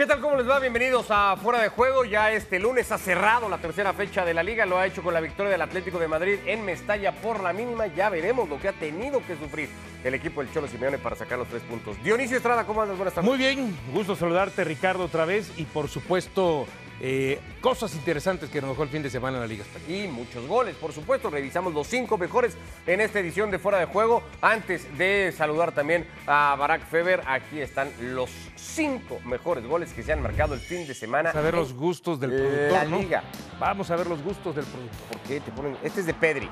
¿Qué tal? ¿Cómo les va? Bienvenidos a Fuera de Juego. Ya este lunes ha cerrado la tercera fecha de la liga. Lo ha hecho con la victoria del Atlético de Madrid en Mestalla por la mínima. Ya veremos lo que ha tenido que sufrir el equipo del Cholo Simeone para sacar los tres puntos. Dionisio Estrada, ¿cómo andas? Buenas tardes. Muy bien, gusto saludarte Ricardo otra vez y por supuesto eh, cosas interesantes que nos dejó el fin de semana en la Liga Española. Y muchos goles, por supuesto. Revisamos los cinco mejores en esta edición de Fuera de Juego. Antes de saludar también a Barack Feber, aquí están los cinco mejores goles que se han marcado el fin de semana. Vamos a ver los gustos del la productor, ¿no? liga. Vamos a ver los gustos del productor. ¿Por qué te ponen? Este es de Pedri,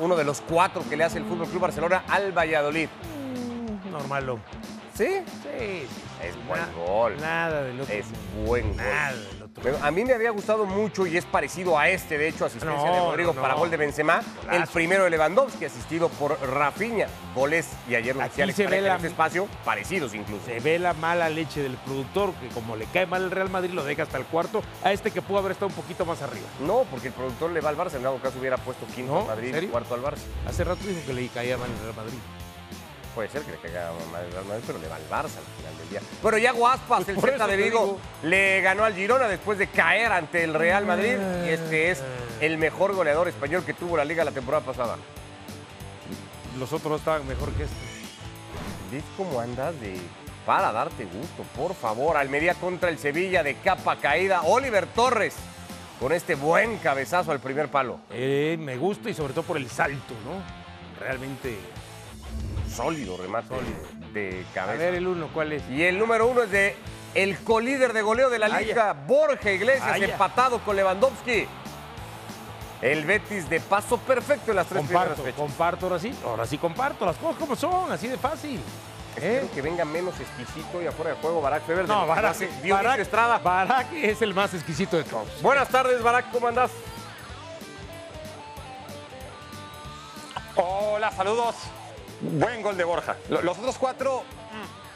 uno de los cuatro que le hace el Fútbol Club Barcelona al Valladolid. Normalo. ¿Sí? Sí. Es buen Na- gol. Nada del otro. Es buen gol. Nada a mí me había gustado mucho y es parecido a este, de hecho, asistencia No, de Rodrigo no, para gol de Benzema, el primero de Lewandowski, asistido por Rafinha. Goles, y ayer lo decía Alex en este espacio, parecidos incluso. Se ve la mala leche del productor, que como le cae mal el Real Madrid, lo deja hasta el cuarto, a este que pudo haber estado un poquito más arriba. No, porque el productor le va al Barça, en dado caso hubiera puesto quinto ¿No? al Madrid cuarto al Barça. Hace rato dijo que le caía mal el Real Madrid. Puede ser que le caiga mal al Real Madrid, pero le va al Barça al final del día. Bueno, Yago Aspas, el Celta de Vigo, digo. le ganó al Girona después de caer ante el Real Madrid. Y este es el mejor goleador español que tuvo la liga la temporada pasada. Los otros estaban mejor que este. ¿Ves cómo andas de para darte gusto? Por favor, Almería contra el Sevilla de capa caída. Oliver Torres con este buen cabezazo al primer palo. Eh, me gusta y sobre todo por el salto, ¿no? Realmente. Sólido remate de A cabeza. ver el uno, ¿cuál es? Y el número uno es de el colíder de goleo de la Ay, liga, Borja Iglesias, Ay, empatado con Lewandowski. El Betis de paso perfecto en las tres Comparto, primeras fechas. comparto ahora sí. Ahora sí comparto las cosas como son, así de fácil. ¿Eh? Espero que venga menos exquisito y afuera de juego Barack Feber. de No, Dionisio Barak- Estrada. Barak es el más exquisito de todos. Buenas tardes, Barack, ¿cómo andás? Hola, saludos. Buen gol de Borja. Lo- Los otros cuatro,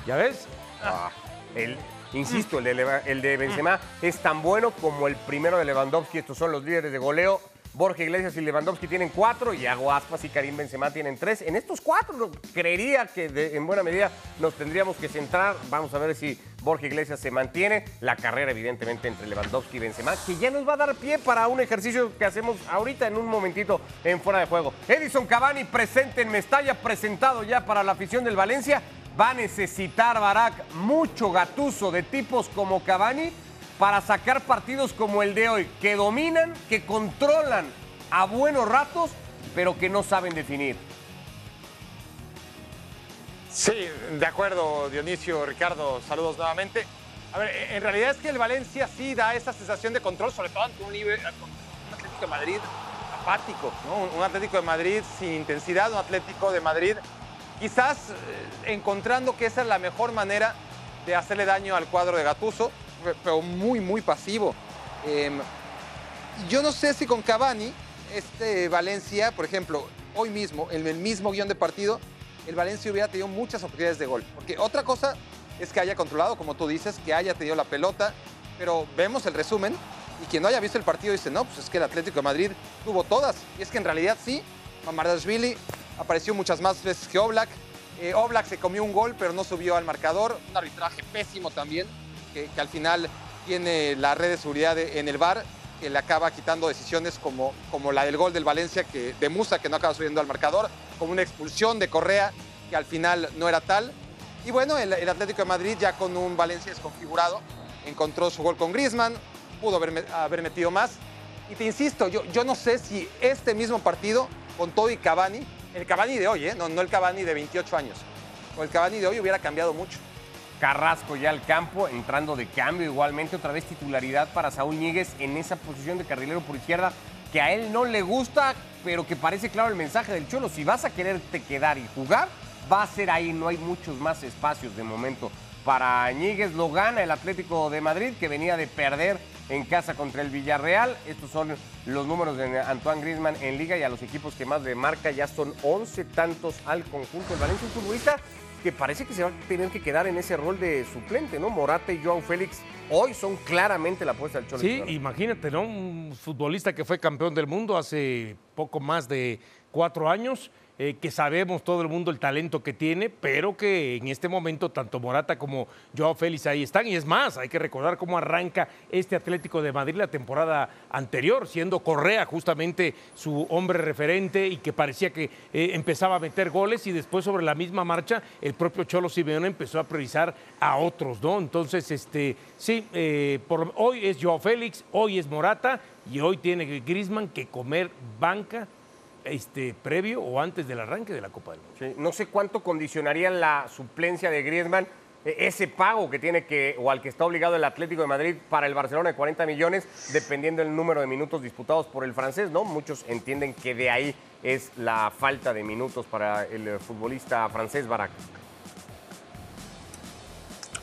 ¿Ya ves? Ah, el, insisto, el de, el de Benzema es tan bueno como el primero de Lewandowski. Estos son los líderes de goleo. Borja Iglesias y Lewandowski tienen cuatro, y Iago Aspas y Karim Benzema tienen tres. En estos cuatro creería que en buena medida nos tendríamos que centrar. Vamos a ver si Borja Iglesias se mantiene. La carrera, evidentemente, entre Lewandowski y Benzema, que ya nos va a dar pie para un ejercicio que hacemos ahorita en un momentito en fuera de juego. Edison Cavani presente en Mestalla, presentado ya para la afición del Valencia. Va a necesitar Barak mucho gatuso de tipos como Cavani para sacar partidos como el de hoy, que dominan, que controlan a buenos ratos, pero que no saben definir. sí, de acuerdo, Dionisio, Ricardo, saludos nuevamente. A ver, en realidad es que el Valencia sí da esa sensación de control, sobre todo ante un, nivel, Atlético de Madrid apático, ¿no? Un- un Atlético de Madrid sin intensidad, un Atlético de Madrid quizás eh, encontrando que esa es la mejor manera de hacerle daño al cuadro de Gatuso, pero muy, muy pasivo. Em, yo no sé si con Cavani, este Valencia, por ejemplo, hoy mismo, en el mismo guion de partido, el Valencia hubiera tenido muchas oportunidades de gol. Porque otra cosa es que haya controlado, como tú dices, que haya tenido la pelota, pero vemos el resumen y quien no haya visto el partido dice, no, pues es que el Atlético de Madrid tuvo todas. Y es que en realidad sí, Mamardashvili apareció muchas más veces que Oblak. Eh, Oblak se comió un gol, pero no subió al marcador. Un arbitraje pésimo también, que, al final tiene la red de seguridad en el VAR, que le acaba quitando decisiones como, como la del gol del Valencia, que, de Musa, que no acaba subiendo al marcador, como una expulsión de Correa, que al final no era tal. Y bueno, el, Atlético de Madrid ya con un Valencia desconfigurado, encontró su gol con Griezmann, pudo haber, haber metido más. Y te insisto, yo, yo no sé si este mismo partido, con todo y Cavani, el Cavani de hoy, ¿eh? no, no el Cavani de 28 años, o el Cavani de hoy hubiera cambiado mucho. Carrasco ya al campo, entrando de cambio igualmente, otra vez titularidad para Saúl Ñíguez en esa posición de carrilero por izquierda, que a él no le gusta, pero que parece claro el mensaje del Cholo, si vas a quererte quedar y jugar, va a ser ahí, no hay muchos más espacios de momento. Para Ñíguez lo gana el Atlético de Madrid, que venía de perder en casa contra el Villarreal. Estos son los números de Antoine Griezmann en liga y a los equipos que más le marca ya son 11 tantos al conjunto. El Valencia que parece que se va a tener que quedar en ese rol de suplente, ¿no? Morata y Joao Félix hoy son claramente la apuesta del Cholo. Sí, imagínate, ¿no? Un futbolista que fue campeón del mundo hace poco más de cuatro años. Eh, que sabemos todo el mundo el talento que tiene, pero que en este momento tanto Morata como Joao Félix ahí están. Y es más, hay que recordar cómo arranca este Atlético de Madrid la temporada anterior, siendo Correa justamente su hombre referente y que parecía que eh, empezaba a meter goles y después sobre la misma marcha el propio Cholo Simeone empezó a priorizar a otros, ¿no? Entonces, este, sí, eh, hoy es Joao Félix, hoy es Morata y hoy tiene Grisman que comer banca este, previo o antes del arranque de la Copa del Mundo. no sé cuánto condicionaría la suplencia de Griezmann e, ese pago que tiene que, o al que está obligado el Atlético de Madrid para el Barcelona de 40 millones, dependiendo del número de minutos disputados por el francés, ¿no? Muchos entienden que de ahí es la falta de minutos para el futbolista francés Barak.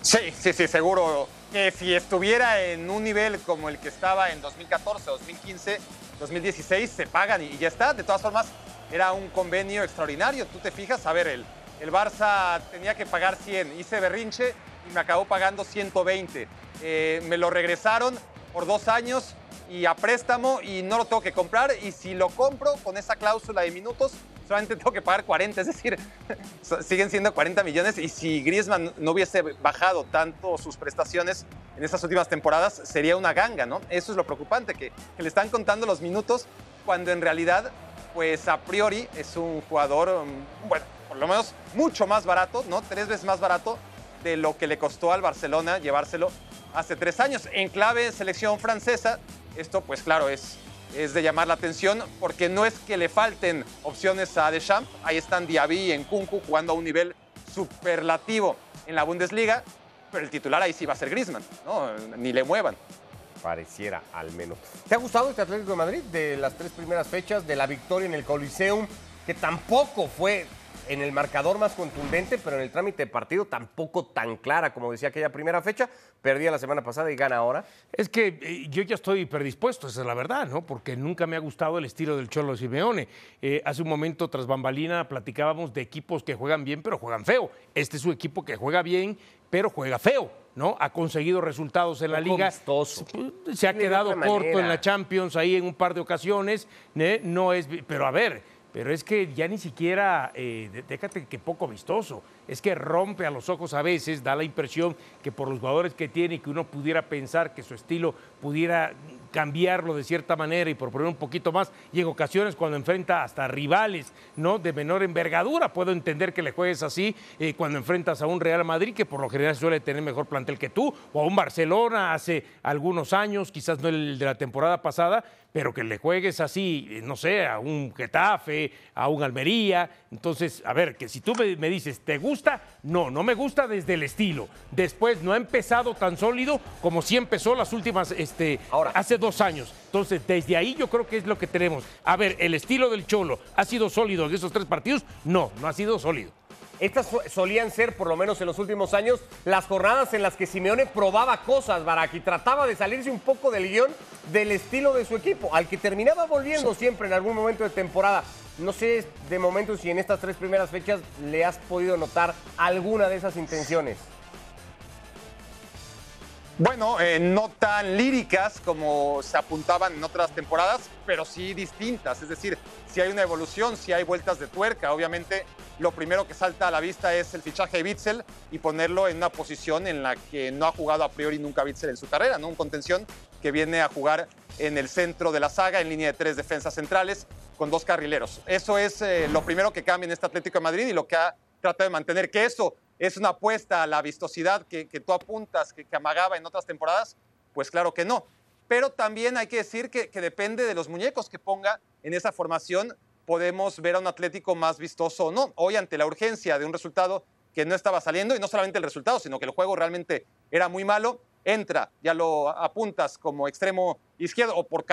Sí, sí, sí, seguro que si estuviera en un nivel como el que estaba en 2014, 2015, 2016, se pagan y ya está. De todas formas, era un convenio extraordinario. Tú te fijas, a ver, el, el Barça tenía que pagar 100, hice berrinche y me acabó pagando 120. Eh, me lo regresaron por dos años y a préstamo y no lo tengo que comprar. Y si lo compro con esa cláusula de minutos, solamente tengo que pagar 40, es decir, siguen siendo 40 millones y si Griezmann no hubiese bajado tanto sus prestaciones en estas últimas temporadas, sería una ganga, ¿no? Eso es lo preocupante, que, le están contando los minutos cuando en realidad, pues a priori es un jugador, mm, bueno, por lo menos mucho más barato, ¿no? Tres veces más barato de lo que le costó al Barcelona llevárselo hace tres años. En clave selección francesa, esto pues claro es es de llamar la atención porque no es que le falten opciones a Deschamps. Ahí están Diaby y Nkunku jugando a un nivel superlativo en la Bundesliga, pero el titular ahí sí va a ser Griezmann, ¿no? Ni le muevan. Pareciera, al menos. ¿Te ha gustado este Atlético de Madrid de las tres primeras fechas, de la victoria en el Coliseum, que tampoco fue en el marcador más contundente, pero en el trámite de partido tampoco tan clara como decía aquella primera fecha. Perdía la semana pasada y gana ahora. Es que eh, yo ya estoy predispuesto, esa es la verdad, ¿no? Porque nunca me ha gustado el estilo del Cholo Simeone. Eh, hace un momento, tras bambalina, platicábamos de equipos que juegan bien, pero juegan feo. Este es su equipo que juega bien, pero juega feo. ¿no? Ha conseguido resultados en la liga. Se ha quedado corto en la Champions ahí en un par de ocasiones. ¿eh? No es, pero a ver, pero es que ya ni siquiera, eh, déjate que poco vistoso, es que rompe a los ojos a veces, da la impresión que por los jugadores que tiene, que uno pudiera pensar que su estilo pudiera cambiarlo de cierta manera y por poner un poquito más, y en ocasiones cuando enfrenta hasta rivales ¿no? de menor envergadura, puedo entender que le juegues así eh, cuando enfrentas a un Real Madrid que por lo general suele tener mejor plantel que tú, o a un Barcelona hace algunos años, quizás no el de la temporada pasada, pero que le juegues así, eh, no sé, a un Getafe, a un Almería. Entonces, a ver, que si tú me, dices, ¿te gusta? No, no me gusta desde el estilo. Después, no ha empezado tan sólido como sí empezó las últimas, este, Ahora. hace dos años. Entonces, desde ahí yo creo que es lo que tenemos. A ver, ¿el estilo del Cholo ha sido sólido en esos tres partidos? No, no ha sido sólido. Estas solían ser, por lo menos en los últimos años, las jornadas en las que Simeone probaba cosas, Barak, y trataba de salirse un poco del guion del estilo de su equipo, al que terminaba volviendo siempre en algún momento de temporada. No sé de momento si en estas tres primeras fechas le has podido notar alguna de esas intenciones. Bueno, eh, no tan líricas como se apuntaban en otras temporadas, pero sí distintas. Es decir, si hay una evolución, si hay vueltas de tuerca. Obviamente, lo primero que salta a la vista es el fichaje de Bitzel y ponerlo en una posición en la que no ha jugado a priori nunca Bitzel en su carrera, ¿no? Un contención que viene a jugar en el centro de la saga, en línea de tres defensas centrales, con dos carrileros. Eso es eh, lo primero que cambia en este Atlético de Madrid y lo que ha tratado de mantener. Que eso ¿Es una apuesta a la vistosidad que, tú apuntas, que, amagaba en otras temporadas? Pues claro que no. Pero también hay que decir que, depende de los muñecos que ponga en esa formación, podemos ver a un Atlético más vistoso o no. Hoy, ante la urgencia de un resultado que no estaba saliendo, y no solamente el resultado, sino que el juego realmente era muy malo, entra, ya lo apuntas como extremo izquierdo, o por,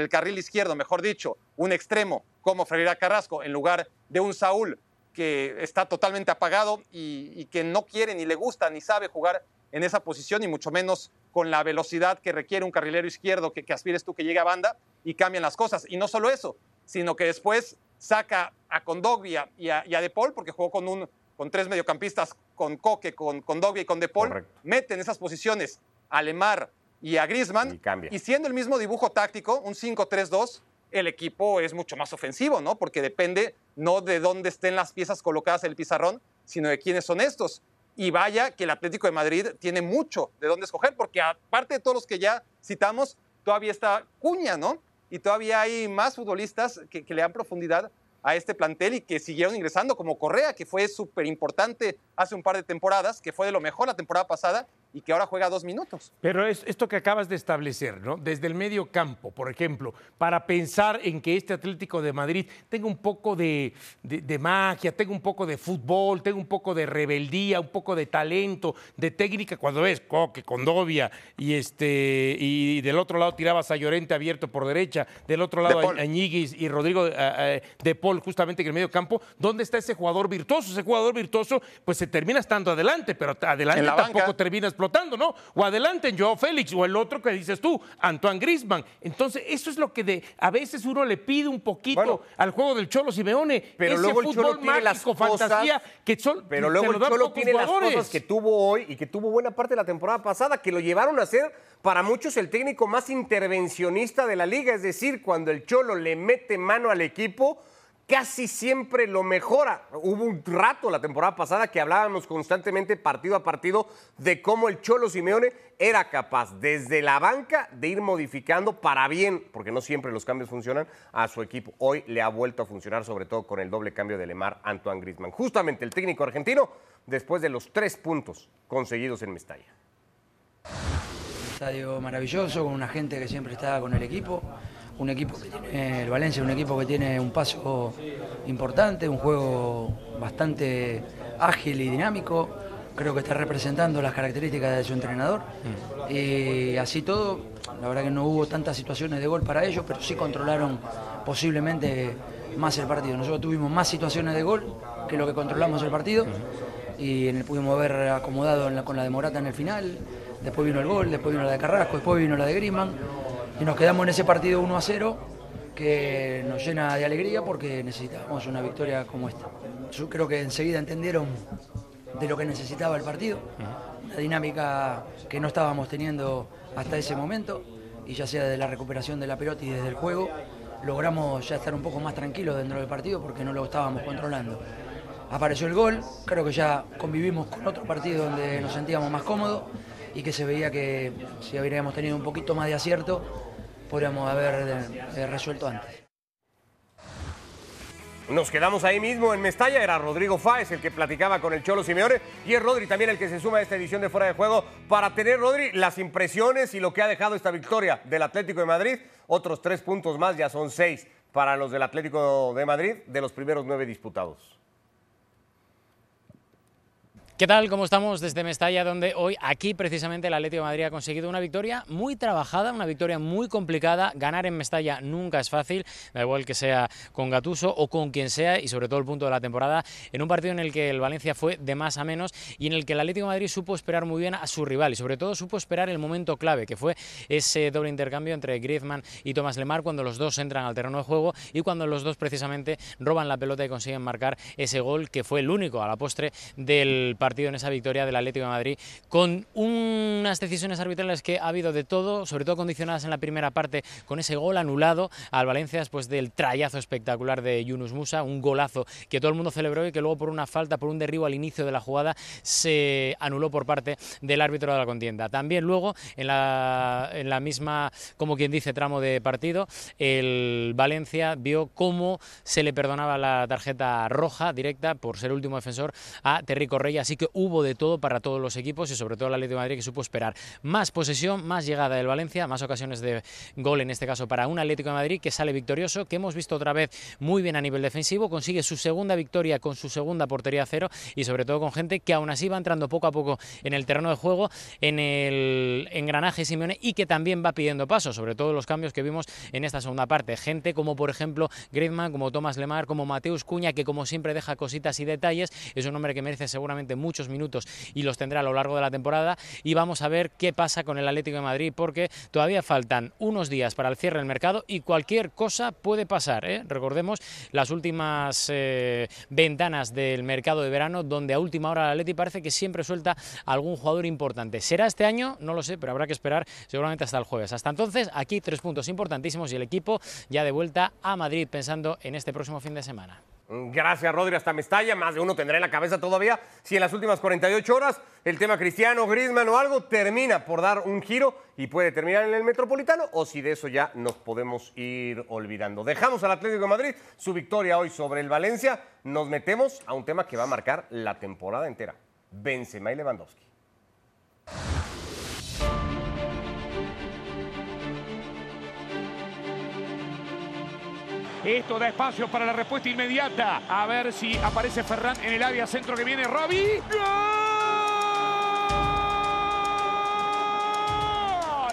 el carril izquierdo, mejor dicho, un extremo como Ferreira Carrasco, en lugar de un Saúl que está totalmente apagado y, que no quiere ni le gusta ni sabe jugar en esa posición y mucho menos con la velocidad que requiere un carrilero izquierdo que, aspires tú que llegue a banda y cambian las cosas. Y no solo eso, sino que después saca a Condogbia y a, y a De Paul porque jugó con, un, con tres mediocampistas, con Coque, con Condogbia y con De Paul, mete en esas posiciones a Lemar y a Griezmann y, y siendo el mismo dibujo táctico, un 5-3-2, el equipo es mucho más ofensivo, ¿no? Porque depende no de dónde estén las piezas colocadas en el pizarrón, sino de quiénes son estos. Y vaya que el Atlético de Madrid tiene mucho de dónde escoger, porque aparte de todos los que ya citamos, todavía está Cuña, ¿no? Y todavía hay más futbolistas que, que le dan profundidad a este plantel y que siguieron ingresando, como Correa, que fue súper importante hace un par de temporadas, que fue de lo mejor la temporada pasada y que ahora juega dos minutos. Pero es esto que acabas de establecer, ¿no? Desde el medio campo, por ejemplo, para pensar en que este Atlético de Madrid tenga un poco de, de, magia, tenga un poco de fútbol, tenga un poco de rebeldía, un poco de talento, de técnica, cuando ves Coque, Condovia y este y del otro lado tirabas a Llorente abierto por derecha, del otro lado a Añiguis y Rodrigo eh, eh, de Paul justamente en el medio campo, ¿dónde está ese jugador virtuoso? Ese jugador virtuoso pues se termina estando adelante, pero adelante tampoco termina explotando, ¿no? O adelante en Joao Félix, o el otro que dices tú, Antoine Grisman. Entonces, eso es lo que de, a veces uno le pide un poquito al juego del Cholo Simeone. Pero luego el Cholo tiene las fantasía que Pero luego el Cholo tiene las cosas que tuvo hoy y que tuvo buena parte de la temporada pasada, que lo llevaron a ser para muchos el técnico más intervencionista de la liga. Es decir, cuando el Cholo le mete mano al equipo casi siempre lo mejora. Hubo un rato la temporada pasada que hablábamos constantemente partido a partido de cómo el Cholo Simeone era capaz desde la banca de ir modificando para bien, porque no siempre los cambios funcionan, a su equipo. Hoy le ha vuelto a funcionar, sobre todo con el doble cambio de Lemar Antoine Griezmann. Justamente el técnico argentino, después de los tres puntos conseguidos en Mestalla. estadio maravilloso, con una gente que siempre está con el equipo un equipo que tiene, el Valencia un equipo que tiene un paso importante, un juego bastante ágil y dinámico. Creo que está representando las características de su entrenador. Mm. Y así todo, la verdad que no hubo tantas situaciones de gol para ellos, pero sí controlaron posiblemente más el partido. Nosotros tuvimos más situaciones de gol que lo que controlamos el partido. Y en el pudimos haber acomodado con la de Morata en el final. Después vino el gol, después vino la de Carrasco, después vino la de Griezmann y nos quedamos en ese partido 1 a 0 que nos llena de alegría porque necesitábamos una victoria como esta. Yo creo que enseguida entendieron de lo que necesitaba el partido, una dinámica que no estábamos teniendo hasta ese momento y ya sea de la recuperación de la pelota y desde el juego, logramos ya estar un poco más tranquilos dentro del partido porque no lo estábamos controlando. Apareció el gol, creo que ya convivimos con otro partido donde nos sentíamos más cómodos y que se veía que si habríamos tenido un poquito más de acierto, podríamos haber eh, resuelto antes. Nos quedamos ahí mismo en Mestalla, era Rodrigo Fáez el que platicaba con el Cholo Simeone y es Rodri también el que se suma a esta edición de Fuera de Juego para tener, Rodri, las impresiones y lo que ha dejado esta victoria del Atlético de Madrid. Otros tres puntos más, ya son seis para los del Atlético de Madrid de los primeros nueve disputados. ¿Qué tal? ¿Cómo estamos desde Mestalla, donde hoy aquí precisamente el Atlético de Madrid ha conseguido una victoria muy trabajada, una victoria muy complicada. Ganar en Mestalla nunca es fácil, da igual que sea con Gatuso o con quien sea y sobre todo el punto de la temporada, en un partido en el que el Valencia fue de más a menos y en el que el Atlético de Madrid supo esperar muy bien a su rival y sobre todo supo esperar el momento clave, que fue ese doble intercambio entre Griezmann y Tomás Lemar cuando los dos entran al terreno de juego y cuando los dos precisamente roban la pelota y consiguen marcar ese gol que fue el único a la postre del partido partido en esa victoria del Atlético de Madrid, con unas decisiones arbitrales que ha habido de todo, sobre todo condicionadas en la primera parte con ese gol anulado al Valencia después del trayazo espectacular de Yunus Musa, un golazo que todo el mundo celebró y que luego por una falta, por un derribo al inicio de la jugada, se anuló por parte del árbitro de la contienda. También luego, en la, misma, como quien dice, tramo de partido, el Valencia vio cómo se le perdonaba la tarjeta roja directa por ser último defensor a Terry Correia, así que hubo de todo para todos los equipos y sobre todo la Ley de Madrid que supo esperar más posesión, más llegada del Valencia, más ocasiones de gol en este caso para un Atlético de Madrid que sale victorioso, que hemos visto otra vez muy bien a nivel defensivo, consigue su segunda victoria con su segunda portería cero y sobre todo con gente que aún así va entrando poco a poco en el terreno de juego, en el engranaje Simeone y que también va pidiendo paso, sobre todo los cambios que vimos en esta segunda parte. Gente como por ejemplo Griezmann, como Tomás Lemar, como Mateus Cuña, que como siempre deja cositas y detalles, es un hombre que merece seguramente muchos minutos y los tendrá a lo largo de la temporada. Y vamos a ver qué pasa con el Atlético de Madrid, porque todavía faltan unos días para el cierre del mercado y cualquier cosa puede pasar. ¿eh? Recordemos las últimas eh, ventanas del mercado de verano, donde a última hora el Atleti parece que siempre suelta algún jugador importante. ¿Será este año? No lo sé, pero habrá que esperar seguramente hasta el jueves. Hasta entonces, aquí tres puntos importantísimos y el equipo ya de vuelta a Madrid pensando en este próximo fin de semana. Gracias, Rodri. Hasta Mestalla. Más de uno tendrá en la cabeza todavía si en las últimas 48 horas el tema Cristiano, Griezmann o algo termina por dar un giro y puede terminar en el Metropolitano o si de eso ya nos podemos ir olvidando. Dejamos al Atlético de Madrid su victoria hoy sobre el Valencia. Nos metemos a un tema que va a marcar la temporada entera. Benzema y Lewandowski. Esto da espacio para la respuesta inmediata. A ver si aparece Ferran en el área centro que viene Robbie. ¡Gol!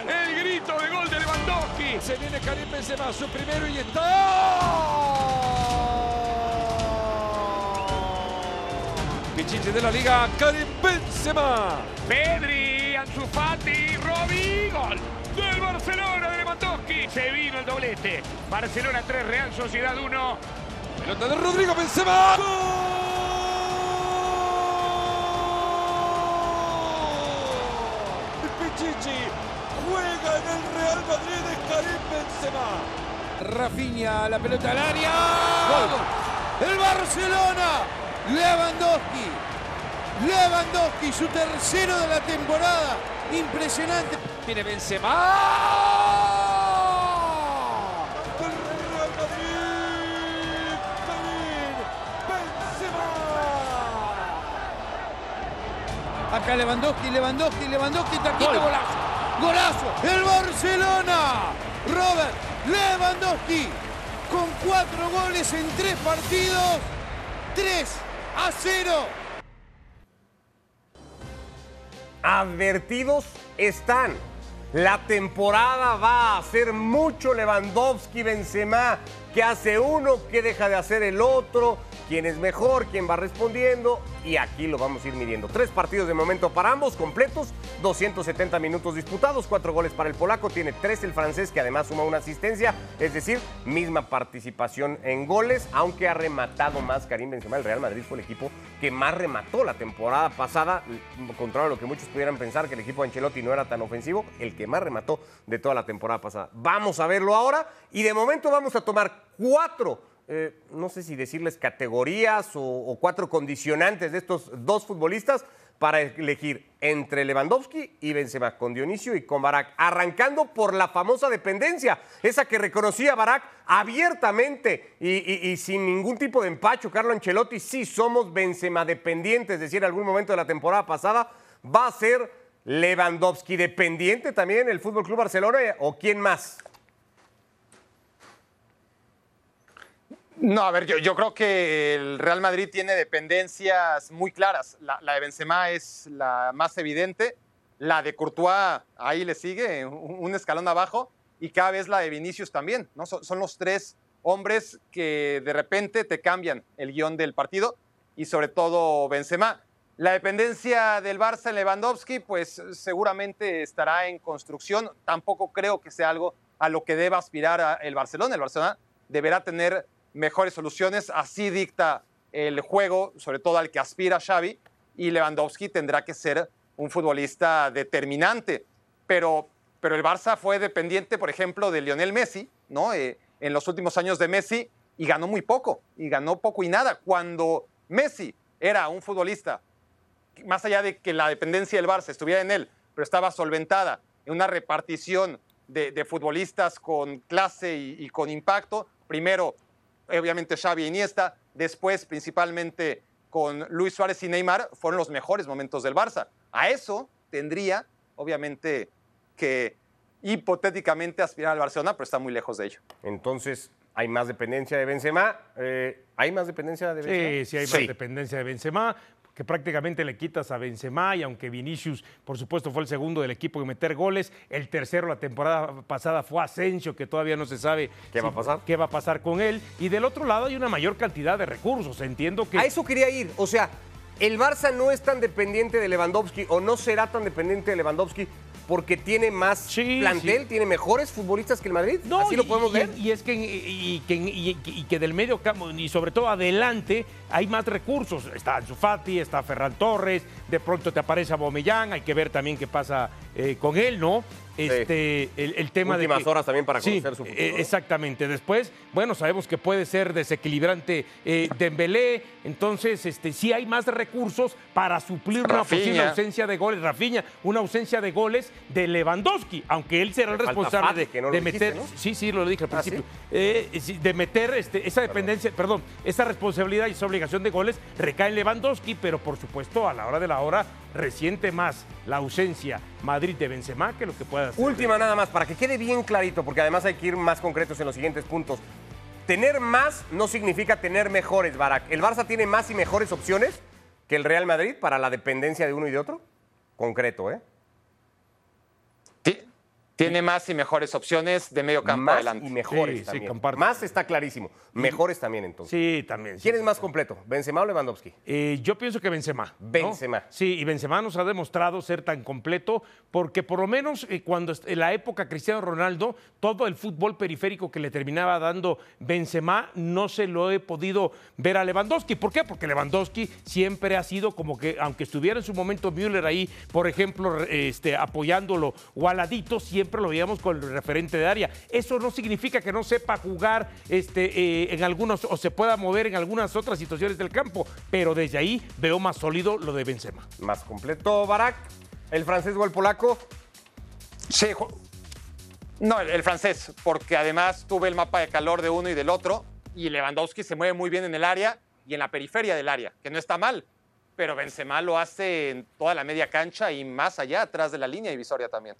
El grito de gol de Lewandowski. Se viene Karim Benzema, su primero y está. Pichichi de la liga, Karim Benzema. Pedri, Ansu Fati, Robbie, gol del Barcelona de Lewandowski. Se vino el doblete. Barcelona 3, Real Sociedad 1. Pelota de Rodrigo Benzema. ¡Gol! Pichichi juega en el Real Madrid de Karim Benzema. Rafinha, la pelota al área. ¡Gol! El Barcelona. Lewandowski. Lewandowski, su tercero de la temporada. Impresionante. Viene Benzema. El Real Madrid. Karim Benzema. Acá Lewandowski, Lewandowski, Lewandowski, taquito, Gol. golazo. Golazo. El Barcelona. Robert Lewandowski con cuatro goles en tres partidos. 3 a 0. advertidos están. La temporada va a ser mucho Lewandowski, Benzema, que hace uno, que deja de hacer el otro, quién es mejor, quién va respondiendo y aquí lo vamos a ir midiendo. Tres partidos de momento para ambos completos, 270 minutos disputados, cuatro goles para el polaco, tiene tres el francés que además suma una asistencia, es decir, misma participación en goles, aunque ha rematado más Karim Benzema. El Real Madrid fue el equipo que más remató la temporada pasada, contrario a lo que muchos pudieran pensar que el equipo Ancelotti no era tan ofensivo, el que más remató de toda la temporada pasada. Vamos a verlo ahora y de momento vamos a tomar cuatro eh, no sé si decirles categorías o, cuatro condicionantes de estos dos futbolistas para elegir entre Lewandowski y Benzema, con Dionisio y con Barak, arrancando por la famosa dependencia, esa que reconocía Barak abiertamente y sin ningún tipo de empacho. Carlo Ancelotti, sí somos Benzema dependientes, es decir, en algún momento de la temporada pasada va a ser Lewandowski dependiente también el Fútbol Club Barcelona o quién más. No, a ver, yo, yo creo que el Real Madrid tiene dependencias muy claras. La, de Benzema es la más evidente. La de Courtois ahí le sigue, un, un escalón abajo. Y cada vez la de Vinicius también. ¿no? Son, son los tres hombres que de repente te cambian el guion del partido. Y sobre todo Benzema. La dependencia del Barça en Lewandowski, pues seguramente estará en construcción. Tampoco creo que sea algo a lo que deba aspirar el Barcelona. El Barcelona deberá tener mejores soluciones. Así dicta el juego, sobre todo al que aspira Xavi. Y Lewandowski tendrá que ser un futbolista determinante. Pero, pero el Barça fue dependiente, por ejemplo, de Lionel Messi, ¿no? Eh, en los últimos años de Messi y ganó muy poco. Y ganó poco y nada. Cuando Messi era un futbolista más allá de que la dependencia del Barça estuviera en él, pero estaba solventada en una repartición de, de futbolistas con clase y, y con impacto. Primero, obviamente, Xavi e Iniesta, después, principalmente, con Luis Suárez y Neymar, fueron los mejores momentos del Barça. A eso tendría, obviamente, que hipotéticamente aspirar al Barcelona, pero está muy lejos de ello. Entonces, hay más dependencia de Benzema. Eh, ¿Hay más dependencia de Benzema? Sí, sí hay más dependencia de Benzema, que prácticamente le quitas a Benzema y aunque Vinicius, por supuesto, fue el segundo del equipo en meter goles, el tercero la temporada pasada fue Asensio, que todavía no se sabe ¿Qué va a pasar? qué va a pasar con él. Y del otro lado hay una mayor cantidad de recursos. Entiendo que A eso quería ir. O sea, el Barça no es tan dependiente de Lewandowski o no será tan dependiente de Lewandowski porque tiene más Sí, plantel, sí. tiene mejores futbolistas que el Madrid. No, Así y- lo podemos y- ver. Y es que, y, y que, y- y que del medio campo, y sobre todo adelante, hay más recursos. Está Ansu Fati, está Ferran Torres, de pronto te aparece Abomellán, hay que ver también qué pasa eh, con él, ¿no? Este, el, el tema Últimas de que- horas también para Sí, conocer su futuro, eh. Exactamente. Después, bueno, sabemos que puede ser desequilibrante eh, Dembélé, entonces este, sí hay más recursos para suplir una posible ausencia de goles. Rafinha, una ausencia de goles de Lewandowski, aunque él será el responsable que no lo de dijiste, meter. ¿no? Sí, sí, lo dije al Ah, principio. Eh, sí, de meter este, esa dependencia, perdón, esa responsabilidad y esa obligación de goles recae en Lewandowski, pero por supuesto a la hora de la hora resiente más la ausencia Madrid de Benzema que lo que pueda. Última nada más, para que quede bien clarito, porque además hay que ir más concretos en los siguientes puntos. Tener más no significa tener mejores, Barak. ¿El Barça tiene más y mejores opciones que el Real Madrid para la dependencia de uno y de otro? Concreto, ¿eh? Ti- Tiene más y mejores opciones de medio campo más adelante. y mejores Sí, también. más está clarísimo. Mejores también entonces. Sí, también. sí, ¿Quién es sí. más completo? ¿Benzema o Lewandowski? Eh, yo pienso que Benzema. ¿no? Benzema. Sí, y Benzema nos ha demostrado ser tan completo porque por lo menos eh, cuando en la época Cristiano Ronaldo, todo el fútbol periférico que le terminaba dando Benzema no se lo he podido ver a Lewandowski. ¿Por qué? Porque Lewandowski siempre ha sido como que, aunque estuviera en su momento Müller ahí, por ejemplo, este, apoyándolo o al ladito, siempre lo veíamos con el referente de área. Eso no significa que no sepa jugar este, eh, en algunos o se pueda mover en algunas otras situaciones del campo, pero desde ahí veo más sólido lo de Benzema. Más completo, Barak. ¿El francés o el polaco? Sí, no, el, el francés, porque además tuve el mapa de calor de uno y del otro, y Lewandowski se mueve muy bien en el área y en la periferia del área, que no está mal, pero Benzema lo hace en toda la media cancha y más allá, atrás de la línea divisoria también.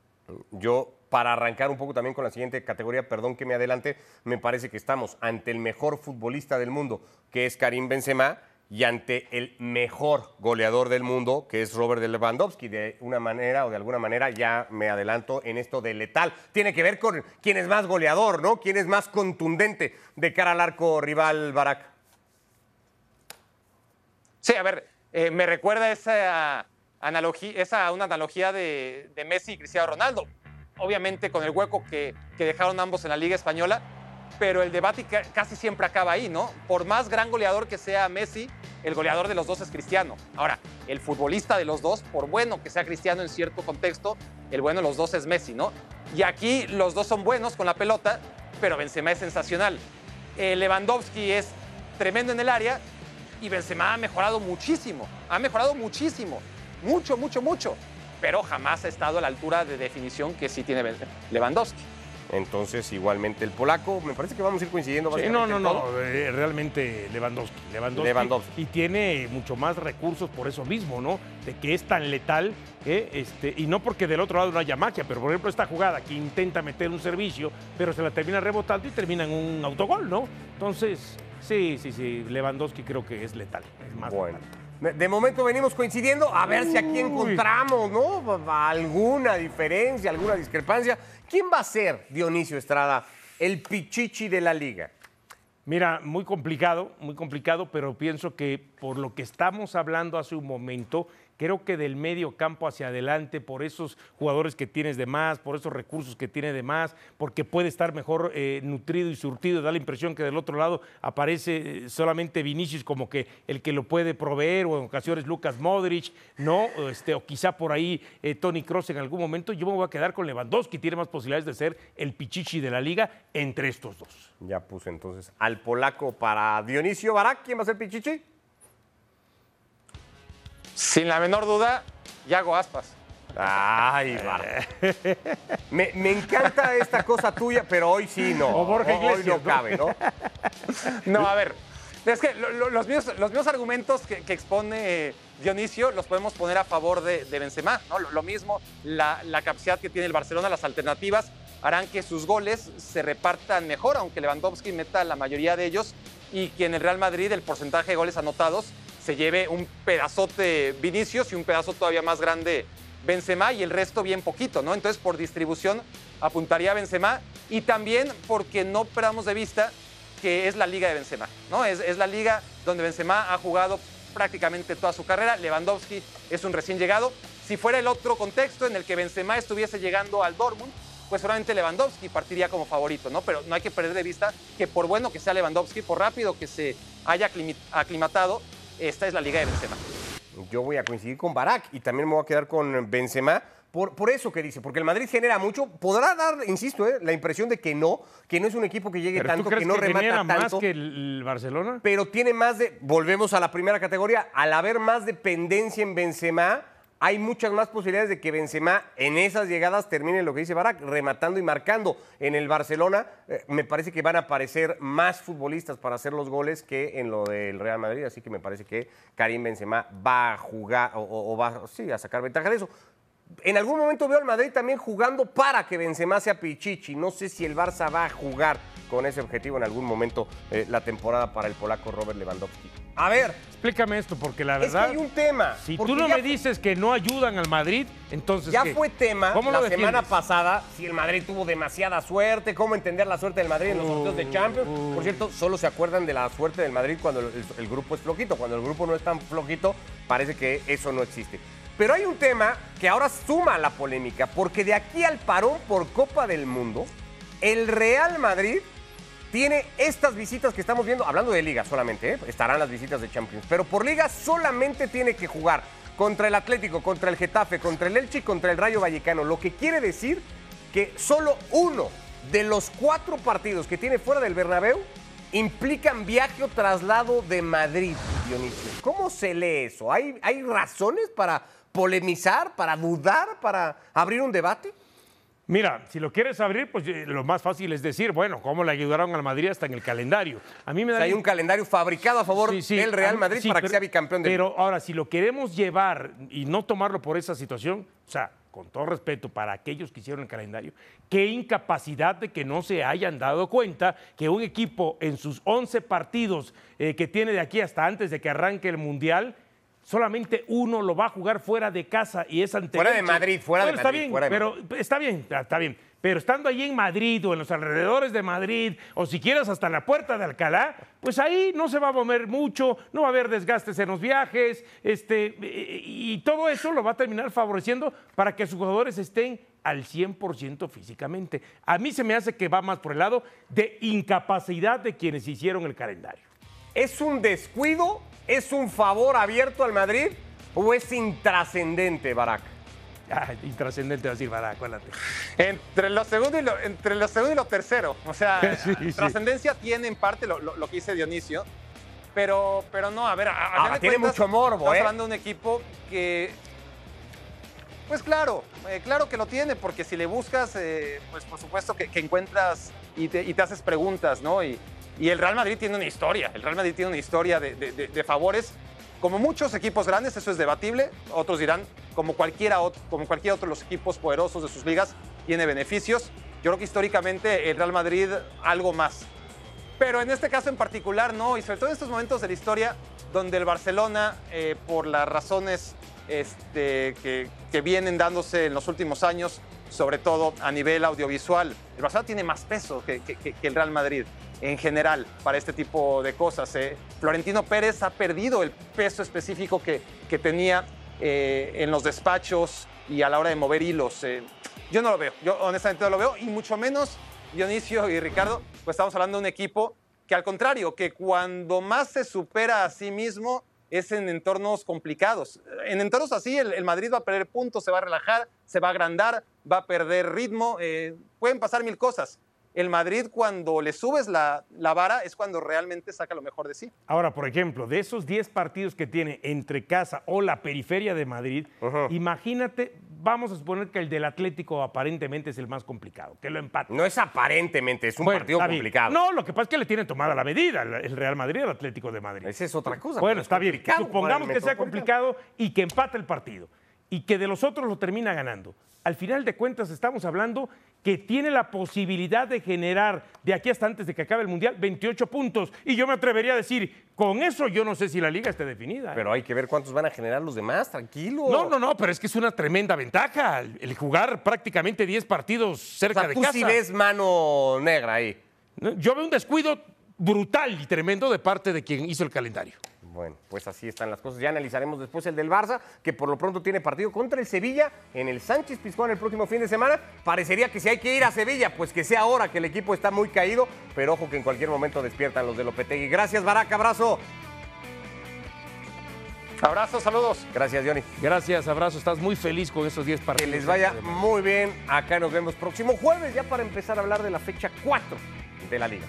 Yo, para arrancar un poco también con la siguiente categoría, perdón que me adelante, me parece que estamos ante el mejor futbolista del mundo, que es Karim Benzema, y ante el mejor goleador del mundo, que es Robert Lewandowski. De una manera o de alguna manera ya me adelanto en esto de letal. Tiene que ver con quién es más goleador, ¿no? Quién es más contundente de cara al arco rival Barak. Sí, a ver, eh, me recuerda esa analogía, esa una analogía de, de Messi y Cristiano Ronaldo. Obviamente con el hueco que, que dejaron ambos en la Liga Española, pero el debate ca- casi siempre acaba ahí, ¿no? Por más gran goleador que sea Messi, el goleador de los dos es Cristiano. Ahora, el futbolista de los dos, por bueno que sea Cristiano en cierto contexto, el bueno de los dos es Messi, ¿no? Y aquí los dos son buenos con la pelota, pero Benzema es sensacional. Eh, Lewandowski es tremendo en el área y Benzema ha mejorado muchísimo, ha mejorado muchísimo, mucho, mucho, mucho, pero jamás ha estado a la altura de definición que sí tiene Lewandowski. Entonces, igualmente el polaco, me parece que vamos a ir coincidiendo Sí, no, no, no, eh, realmente Lewandowski, Lewandowski. Lewandowski. Y tiene mucho más recursos por eso mismo, ¿no? De que es tan letal, ¿eh? este, y no porque del otro lado no haya magia, pero por ejemplo esta jugada que intenta meter un servicio, pero se la termina rebotando y termina en un autogol, ¿no? Entonces, sí, sí, sí, Lewandowski creo que es letal, es más Bueno. letal. De momento venimos coincidiendo a ver si aquí encontramos, ¿no? Alguna diferencia, alguna discrepancia. ¿Quién va a ser, Dionisio Estrada, el pichichi de la liga? Mira, muy complicado, muy complicado, pero pienso que por lo que estamos hablando hace un momento, creo que del medio campo hacia adelante, por esos jugadores que tienes de más, por esos recursos que tiene de más, porque puede estar mejor eh, nutrido y surtido, da la impresión que del otro lado aparece eh, solamente Vinicius como que el que lo puede proveer, o en ocasiones Lucas Modric, ¿no? Este, o quizá por ahí eh, Tony Cross en algún momento. Yo me voy a quedar con Lewandowski, tiene más posibilidades de ser el pichichi de la liga entre estos dos. Ya puse entonces al polaco para Dionisio Barak. ¿Quién va a ser pichichi? Sin la menor duda, Yago Aspas. Ay, Barak. Me, me encanta esta cosa tuya, pero hoy sí no. O Borja Hoy Iglesias, no ¿no? cabe, ¿no? No, a ver, es que lo- lo- los, mismos, los mismos argumentos que, que expone Dionisio los podemos poner a favor de, de Benzema, ¿no? Lo, lo mismo, la, la capacidad que tiene el Barcelona, las alternativas harán que sus goles se repartan mejor, aunque Lewandowski meta la mayoría de ellos y que en el Real Madrid el porcentaje de goles anotados se lleve un pedazote Vinicius y un pedazo todavía más grande Benzema y el resto bien poquito, ¿no? Entonces, por distribución apuntaría a Benzema y también porque no perdamos de vista que es la liga de Benzema, ¿no? Es, es la liga donde Benzema ha jugado prácticamente toda su carrera. Lewandowski es un recién llegado. Si fuera el otro contexto en el que Benzema estuviese llegando al Dortmund, pues solamente Lewandowski partiría como favorito, ¿no? Pero no hay que perder de vista que por bueno que sea Lewandowski, por rápido que se haya aclimatado, esta es la liga de Benzema. Yo voy a coincidir con Barak y también me voy a quedar con Benzema. Por, por eso que dice, porque el Madrid genera mucho. Podrá dar, insisto, eh, la impresión de que no, que no es un equipo que llegue ¿Pero tú tanto, crees que no que genera remata más tanto. que el, el Barcelona? pero tiene más de, volvemos a la primera categoría, al haber más dependencia en Benzema, hay muchas más posibilidades de que Benzema en esas llegadas termine lo que dice Barak, rematando y marcando. En el Barcelona eh, me parece que van a aparecer más futbolistas para hacer los goles que en lo del Real Madrid, así que me parece que Karim Benzema va a jugar o, va a sacar ventaja de eso. En algún momento veo al Madrid también jugando para que Benzema sea Pichichi. No sé si el Barça va a jugar con ese objetivo en algún momento eh, la temporada para el polaco Robert Lewandowski. A ver, Explícame esto, porque la es que verdad, hay un tema. si tú no me dices que no ayudan al Madrid, entonces Ya ¿qué? fue tema ¿Cómo la semana pasada si el Madrid tuvo demasiada suerte, cómo entender la suerte del Madrid en los sorteos de Champions. Uh. Por cierto, solo se acuerdan de la suerte del Madrid cuando el, el grupo es flojito. Cuando el grupo no es tan flojito, parece que eso no existe. Pero hay un tema que ahora suma a la polémica, porque de aquí al parón por Copa del Mundo, el Real Madrid tiene estas visitas que estamos viendo, hablando de liga solamente, ¿eh? estarán las visitas de Champions, pero por liga solamente tiene que jugar contra el Atlético, contra el Getafe, contra el Elche y contra el Rayo Vallecano, lo que quiere decir que solo uno de los cuatro partidos que tiene fuera del Bernabéu implican viaje o traslado de Madrid, Dionisio. ¿Cómo se lee eso? ¿Hay, hay razones para polemizar, para dudar, para abrir un debate? Mira, si lo quieres abrir, pues eh, lo más fácil es decir, bueno, cómo le ayudaron al Madrid hasta en el calendario. A mí me O da sea, hay un calendario fabricado a favor Sí, sí, del Real Madrid sí, para que sea bicampeón del Pero ahora, si lo queremos llevar y no tomarlo por esa situación, o sea, con todo respeto para aquellos que hicieron el calendario, qué incapacidad de que no se hayan dado cuenta que un equipo en sus 11 partidos eh, que tiene de aquí hasta antes de que arranque el Mundial, solamente uno lo va a jugar fuera de casa y es ante Fuera de. Madrid, fuera de Madrid, Está bien, fuera de pero está bien, está bien. Pero estando allí en Madrid o en los alrededores de Madrid, o si quieres hasta la puerta de Alcalá, pues ahí no se va a mover mucho, no va a haber desgastes en los viajes, este, eh, y todo eso lo va a terminar favoreciendo para que sus jugadores estén al 100% físicamente. A mí se me hace que va más por el lado de incapacidad de quienes hicieron el calendario. ¿Es un descuido? ¿Es un favor abierto al Madrid? ¿O es intrascendente, Barak? Ah, intrascendente va a decir, para, acuérdate. Entre lo segundo y lo, entre lo segundo y lo tercero. O sea, Sí, sí. trascendencia tiene en parte lo, lo- lo que dice Dionisio. Pero, pero no, a ver, a, a Ahora, final de tiene cuentas, mucho morbo, Estamos ¿eh? hablando de un equipo que. Pues claro, eh, claro que lo tiene, porque si le buscas, eh, pues por supuesto que, que encuentras y te, y te haces preguntas, ¿no? Y, y el Real Madrid tiene una historia. El Real Madrid tiene una historia de, de- favores. Como muchos equipos grandes, eso es debatible. Otros dirán, como, cualquiera, ot- como cualquier otro de los equipos poderosos de sus ligas, tiene beneficios. Yo creo que históricamente el Real Madrid algo más. Pero en este caso en particular no, y sobre todo en estos momentos de la historia donde el Barcelona, eh, por las razones este, que, que vienen dándose en los últimos años, sobre todo a nivel audiovisual, el Barcelona tiene más peso que, el Real Madrid en general para este tipo de cosas. eh. Florentino Pérez ha perdido el peso específico que, que tenía eh, en los despachos y a la hora de mover hilos. eh. Yo no lo veo, yo honestamente no lo veo, y mucho menos Dionisio y Ricardo, pues estamos hablando de un equipo que al contrario, que cuando más se supera a sí mismo es en entornos complicados. En entornos así, el, Madrid va a perder puntos, se va a relajar, se va a agrandar, va a perder ritmo, eh, pueden pasar mil cosas. El Madrid cuando le subes la, la vara es cuando realmente saca lo mejor de sí. Ahora, por ejemplo, de esos 10 partidos que tiene entre casa o la periferia de Madrid, imagínate, vamos a suponer que el del Atlético aparentemente es el más complicado, que lo empate. No es aparentemente, es un Bueno, partido complicado. No, lo que pasa es que le tienen tomada la medida el Real Madrid al Atlético de Madrid. Esa es otra cosa. Bueno, está bien. Supongamos que sea complicado y que empate el partido y que de los otros lo termina ganando. Al final de cuentas estamos hablando que tiene la posibilidad de generar de aquí hasta antes de que acabe el Mundial 28 puntos. Y yo me atrevería a decir, con eso yo no sé si la liga esté definida. ¿eh? Pero hay que ver cuántos van a generar los demás, tranquilo. No, no, no, pero es que es una tremenda ventaja el, jugar prácticamente 10 partidos O cerca sea, de tú casa. sí ves mano negra ahí. Yo veo un descuido brutal y tremendo de parte de quien hizo el calendario. Bueno, pues así están las cosas. Ya analizaremos después el del Barça, que por lo pronto tiene partido contra el Sevilla en el Sánchez Pizjuán el próximo fin de semana. Parecería que si hay que ir a Sevilla, pues que sea ahora que el equipo está muy caído, pero ojo que en cualquier momento despiertan los de Lopetegui. Gracias, Baraca, abrazo. Abrazo, saludos. Gracias, Johnny. Gracias, abrazo. Estás muy feliz con estos 10 Que partidos. les vaya muy bien. Acá nos vemos próximo jueves ya para empezar a hablar de la fecha 4 de la liga.